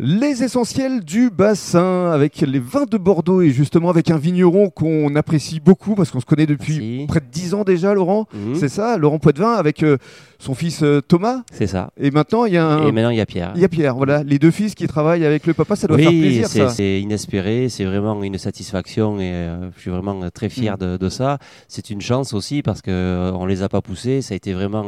Les essentiels du bassin avec les vins de Bordeaux et justement avec un vigneron qu'on apprécie beaucoup parce qu'on se connaît depuis Merci. près de 10 ans déjà, Laurent. Mhm. C'est ça, Laurent Poitvin avec euh, son fils euh, Thomas. C'est ça. Et maintenant, il y a un. Et maintenant, il y a Pierre. Il y a Pierre, voilà, les deux fils qui travaillent avec le papa, ça doit oui, faire plaisir c'est- c'est inespéré, c'est vraiment une satisfaction et euh, je suis vraiment très fier Mm. de, de ça. C'est une chance aussi parce euh, on les a pas poussés. Ça a été vraiment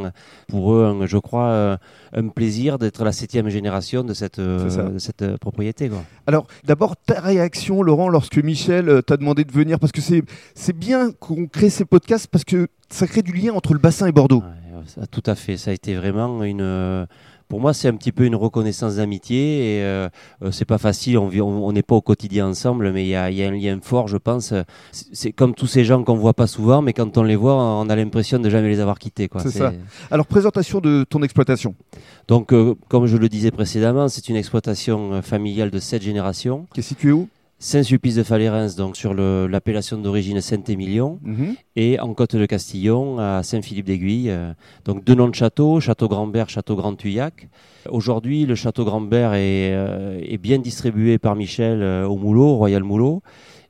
pour eux, un- je crois, un plaisir d'être la septième génération de cette, C'est ça. Cette euh, propriété. Quoi. Alors, d'abord, ta réaction, Laurent, lorsque Michel euh, t'a demandé de venir, parce que c'est bien qu'on crée ces podcasts parce que ça crée du lien entre le bassin et Bordeaux. Ouais, euh, tout à fait. Ça a été vraiment une. Euh, Pour moi, c'est un petit peu une reconnaissance d'amitié et euh, euh, c'est pas facile. On vit- on on n'est pas au quotidien ensemble, mais il y a, y a un lien fort, je pense. C'est c'est comme tous ces gens qu'on voit pas souvent, mais quand on les voit, on a l'impression de jamais les avoir quittés. C'est ça. Alors, présentation de ton exploitation, Donc, euh, comme je le disais précédemment, c'est une exploitation euh, familiale de sept générations. qui est située où? Saint-Sulpice de Falérens, donc sur l'appellation d'origine Saint-Émilion. Mhm. et en Côte de Castillon à Saint-Philippe d'Aiguille. euh, Donc deux noms de châteaux, Château Grandbert, Château Grand Tuyac. Aujourd'hui, le Château Grandbert est, euh, est bien distribué par Michel euh, au Moulot, Royal Moulot.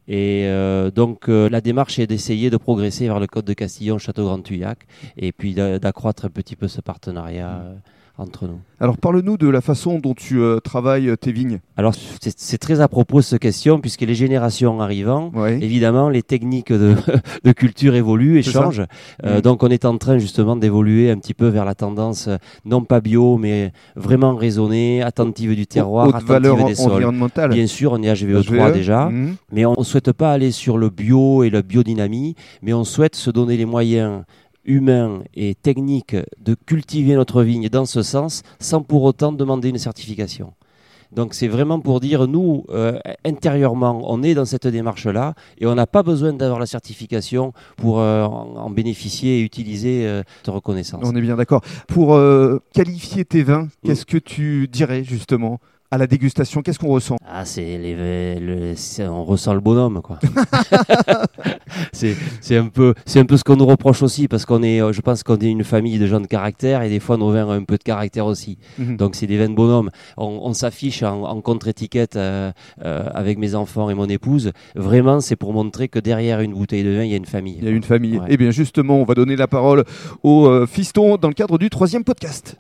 Et euh, donc la démarche est d'essayer de progresser vers le Côte de Castillon, Château Grand Tuyac, et puis d'a- d'accroître un petit peu ce partenariat euh, entre nous. Alors, parle-nous de la façon dont tu euh, travailles euh, tes vignes. Alors c'est très à propos cette question, puisque les générations arrivant, Ouais. Évidemment, les techniques de, de culture évoluent et changent. Euh, Mhm. Donc, on est en train justement d'évoluer un petit peu vers la tendance non pas bio, mais vraiment raisonnée, attentive du terroir, Haute attentive valeur des sols. environnementale. Bien sûr, on est HVE3 HVE. déjà, Mhm. mais on ne souhaite pas aller sur le bio et la biodynamie, mais on souhaite se donner les moyens humains et techniques de cultiver notre vigne dans ce sens, sans pour autant demander une certification. Donc c'est vraiment pour dire, nous, euh, intérieurement, on est dans cette démarche-là et on n'a pas besoin d'avoir la certification pour euh, en, bénéficier et utiliser euh, cette reconnaissance. On est bien d'accord. Pour qualifier tes vins, Mm. qu'est-ce que tu dirais justement à la dégustation Qu'est-ce qu'on ressent? Ah, c'est les, le- on ressent le bonhomme, quoi. c'est, c'est un peu, c'est un peu ce qu'on nous reproche aussi, parce qu'on est, euh, je pense qu'on est une famille de gens de caractère, et des fois nos vins ont un peu de caractère aussi. Mhm. Donc c'est des vins de bonhomme. On, on s'affiche en, en contre-étiquette euh, euh, avec mes enfants et mon épouse. Vraiment, c'est pour montrer que derrière une bouteille de vin, il y a une famille. Il y a une famille. Ouais. Eh bien justement, on va donner la parole au euh, fiston dans le cadre du troisième podcast.